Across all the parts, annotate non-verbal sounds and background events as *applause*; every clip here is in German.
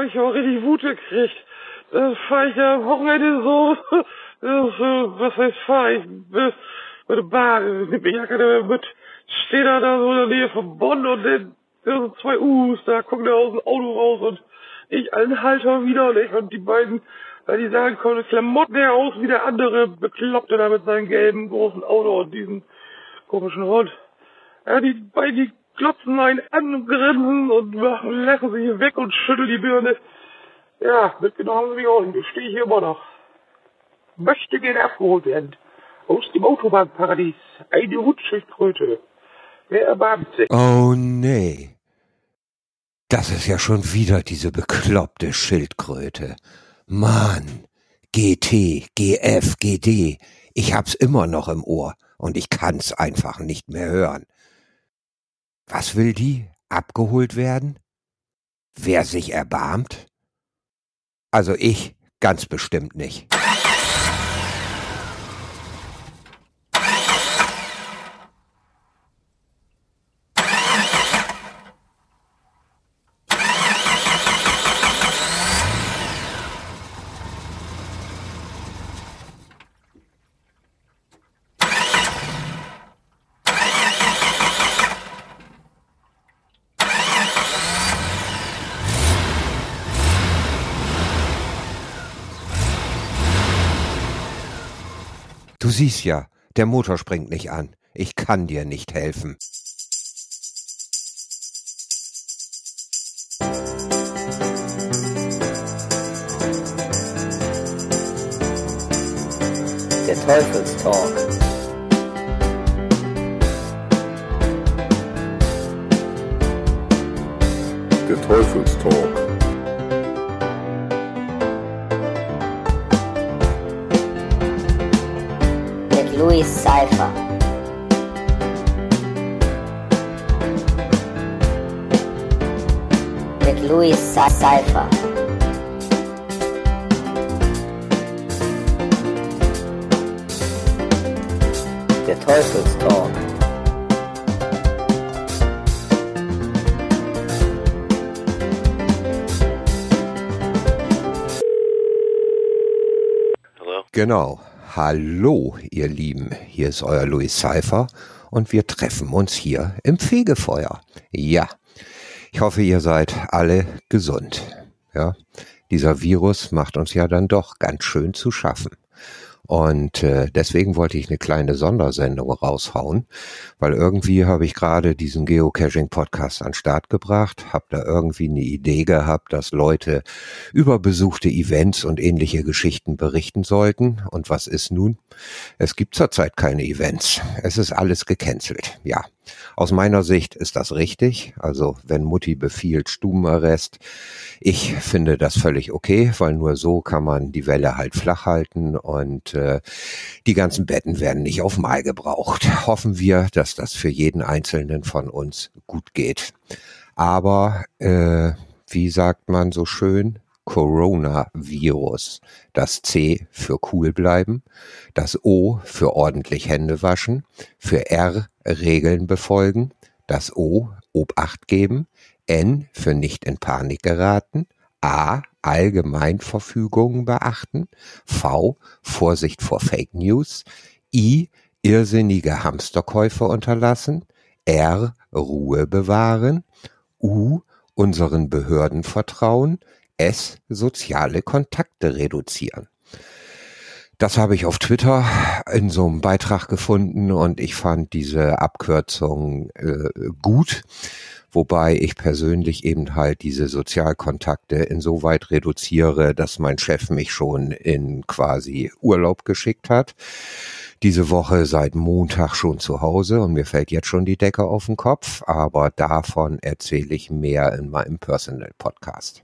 ich auch richtig Wut gekriegt. Dann fahre ich ja am Wochenende so, das, *laughs* äh, was heißt fahr ich, mit mit der Bahn, mit der Jacke mit, steht er da so in der Nähe von Bonn und dann, da sind zwei U's, da gucken da aus dem Auto raus und ich einen Halter wieder nicht und die beiden, weil die sagen, kommen Klamotten her aus wie der andere Bekloppte da mit seinem gelben großen Auto und diesem komischen Hund. Ja, die beiden, die klotzen einen an und grinsen und lachen sich weg und schütteln die Birne. Ja, mitgenommen haben sie mich auch. Ich stehe hier immer noch. Möchte gerne abgeholt werden. Aus dem Autobahnparadies. Eine Hutschildkröte. Wer erbarmt sich? Oh nee. Das ist ja schon wieder diese bekloppte Schildkröte. Mann. GT, GF, GD. Ich hab's immer noch im Ohr und ich kann's einfach nicht mehr hören. Was will die? Abgeholt werden? Wer sich erbarmt? Also ich ganz bestimmt nicht. Du siehst ja, der Motor springt nicht an. Ich kann dir nicht helfen. Der Teufelstalk. Der Teufelstalk. Louis Cypher. Der Teufelstalk. Hello? Genau. Hallo, ihr Lieben. Hier ist euer Louis Cypher und wir treffen uns hier im Fegefeuer. Ja. Ich hoffe, ihr seid alle gesund. Ja. Dieser Virus macht uns ja dann doch ganz schön zu schaffen. Und äh, deswegen wollte ich eine kleine Sondersendung raushauen, weil irgendwie habe ich gerade diesen Geocaching-Podcast an Start gebracht, habe da irgendwie eine Idee gehabt, dass Leute über besuchte Events und ähnliche Geschichten berichten sollten. Und was ist nun? Es gibt zurzeit keine Events. Es ist alles gecancelt. Ja. Aus meiner Sicht ist das richtig. Also wenn Mutti befiehlt Stubenarrest, ich finde das völlig okay, weil nur so kann man die Welle halt flach halten und äh, die ganzen Betten werden nicht auf Mal gebraucht. *laughs* Hoffen wir, dass das für jeden Einzelnen von uns gut geht. Aber äh, wie sagt man so schön? Coronavirus. Das C für cool bleiben, das O für ordentlich Hände waschen, für R Regeln befolgen, das O Obacht geben, N für nicht in Panik geraten, A Allgemeinverfügungen beachten, V Vorsicht vor Fake News, I irrsinnige Hamsterkäufe unterlassen, R Ruhe bewahren, U unseren Behörden vertrauen, S soziale Kontakte reduzieren. Das habe ich auf Twitter in so einem Beitrag gefunden und ich fand diese Abkürzung äh, gut, wobei ich persönlich eben halt diese Sozialkontakte insoweit reduziere, dass mein Chef mich schon in quasi Urlaub geschickt hat. Diese Woche seit Montag schon zu Hause und mir fällt jetzt schon die Decke auf den Kopf, aber davon erzähle ich mehr in meinem Personal Podcast.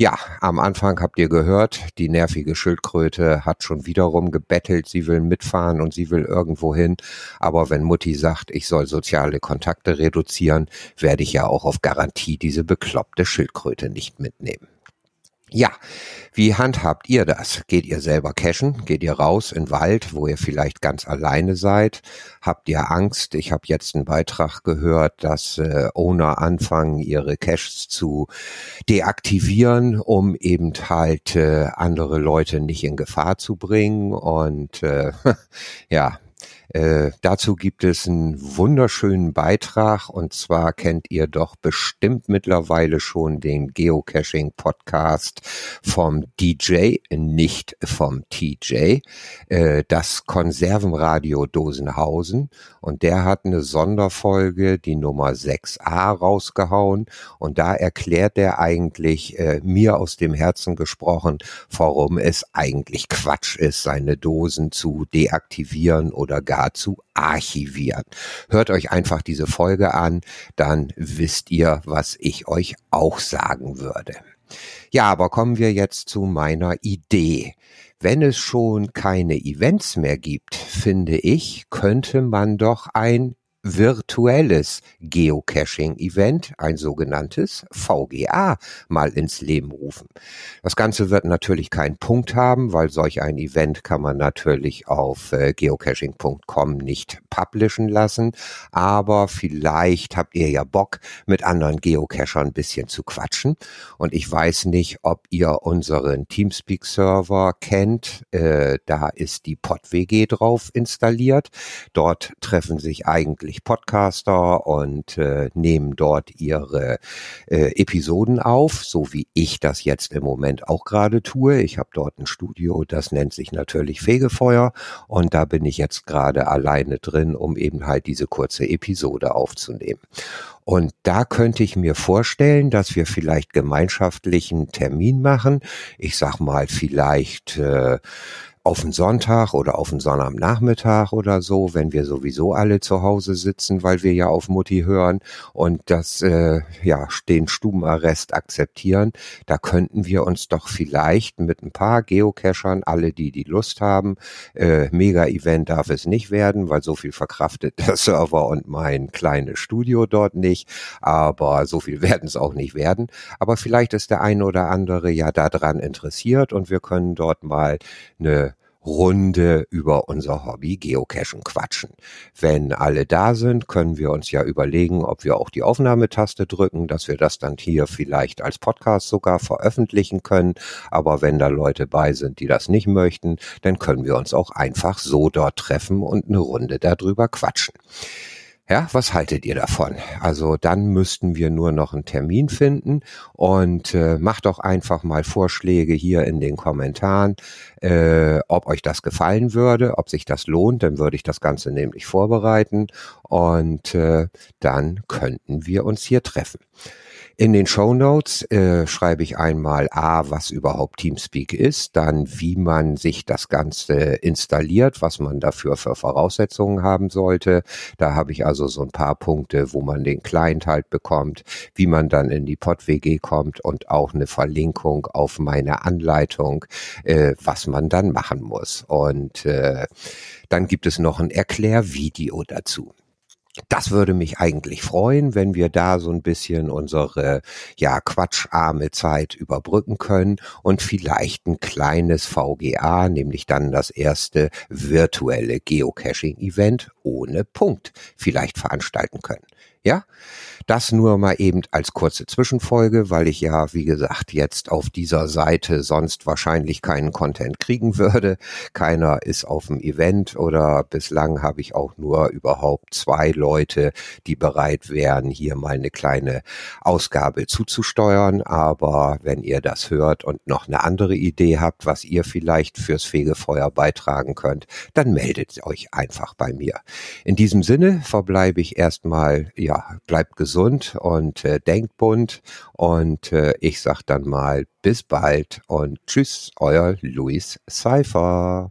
Ja, am Anfang habt ihr gehört, die nervige Schildkröte hat schon wiederum gebettelt, sie will mitfahren und sie will irgendwo hin. Aber wenn Mutti sagt, ich soll soziale Kontakte reduzieren, werde ich ja auch auf Garantie diese bekloppte Schildkröte nicht mitnehmen. Ja, wie handhabt ihr das? Geht ihr selber cashen? Geht ihr raus in Wald, wo ihr vielleicht ganz alleine seid? Habt ihr Angst? Ich habe jetzt einen Beitrag gehört, dass äh, Owner anfangen, ihre Caches zu deaktivieren, um eben halt äh, andere Leute nicht in Gefahr zu bringen. Und äh, *laughs* ja, äh, dazu gibt es einen wunderschönen Beitrag und zwar kennt ihr doch bestimmt mittlerweile schon den Geocaching-Podcast vom DJ, nicht vom TJ, äh, das Konservenradio Dosenhausen. Und der hat eine Sonderfolge, die Nummer 6a rausgehauen. Und da erklärt er eigentlich äh, mir aus dem Herzen gesprochen, warum es eigentlich Quatsch ist, seine Dosen zu deaktivieren oder gar zu archivieren. Hört euch einfach diese Folge an, dann wisst ihr, was ich euch auch sagen würde. Ja, aber kommen wir jetzt zu meiner Idee. Wenn es schon keine Events mehr gibt, finde ich, könnte man doch ein virtuelles Geocaching-Event, ein sogenanntes VGA, mal ins Leben rufen. Das Ganze wird natürlich keinen Punkt haben, weil solch ein Event kann man natürlich auf äh, geocaching.com nicht publishen lassen, aber vielleicht habt ihr ja Bock, mit anderen Geocachern ein bisschen zu quatschen und ich weiß nicht, ob ihr unseren Teamspeak-Server kennt, äh, da ist die PodWG drauf installiert. Dort treffen sich eigentlich hauptsächlich Podcaster und äh, nehmen dort ihre äh, Episoden auf, so wie ich das jetzt im Moment auch gerade tue. Ich habe dort ein Studio, das nennt sich natürlich Fegefeuer und da bin ich jetzt gerade alleine drin, um eben halt diese kurze Episode aufzunehmen. Und da könnte ich mir vorstellen, dass wir vielleicht gemeinschaftlichen Termin machen. Ich sag mal vielleicht äh, auf den Sonntag oder auf den Sonnabendnachmittag oder so, wenn wir sowieso alle zu Hause sitzen, weil wir ja auf Mutti hören und das äh, ja den Stubenarrest akzeptieren, da könnten wir uns doch vielleicht mit ein paar Geocachern, alle die die Lust haben, äh, Mega-Event darf es nicht werden, weil so viel verkraftet der Server und mein kleines Studio dort nicht, aber so viel werden es auch nicht werden. Aber vielleicht ist der eine oder andere ja daran interessiert und wir können dort mal eine Runde über unser Hobby Geocachen quatschen. Wenn alle da sind, können wir uns ja überlegen, ob wir auch die Aufnahmetaste drücken, dass wir das dann hier vielleicht als Podcast sogar veröffentlichen können. Aber wenn da Leute bei sind, die das nicht möchten, dann können wir uns auch einfach so dort treffen und eine Runde darüber quatschen. Ja, was haltet ihr davon? Also dann müssten wir nur noch einen Termin finden und äh, macht doch einfach mal Vorschläge hier in den Kommentaren, äh, ob euch das gefallen würde, ob sich das lohnt, dann würde ich das Ganze nämlich vorbereiten und äh, dann könnten wir uns hier treffen. In den Show Notes äh, schreibe ich einmal A, was überhaupt Teamspeak ist, dann wie man sich das Ganze installiert, was man dafür für Voraussetzungen haben sollte. Da habe ich also so ein paar Punkte, wo man den Client halt bekommt, wie man dann in die PodWG kommt und auch eine Verlinkung auf meine Anleitung, äh, was man dann machen muss. Und äh, dann gibt es noch ein Erklärvideo dazu. Das würde mich eigentlich freuen, wenn wir da so ein bisschen unsere, ja, quatscharme Zeit überbrücken können und vielleicht ein kleines VGA, nämlich dann das erste virtuelle Geocaching-Event ohne Punkt vielleicht veranstalten können. Ja, das nur mal eben als kurze Zwischenfolge, weil ich ja, wie gesagt, jetzt auf dieser Seite sonst wahrscheinlich keinen Content kriegen würde. Keiner ist auf dem Event oder bislang habe ich auch nur überhaupt zwei Leute, die bereit wären, hier mal eine kleine Ausgabe zuzusteuern. Aber wenn ihr das hört und noch eine andere Idee habt, was ihr vielleicht fürs Fegefeuer beitragen könnt, dann meldet euch einfach bei mir. In diesem Sinne verbleibe ich erstmal, ja, bleibt gesund und äh, denkt bunt. Und äh, ich sag dann mal bis bald und tschüss, euer Luis Seifer.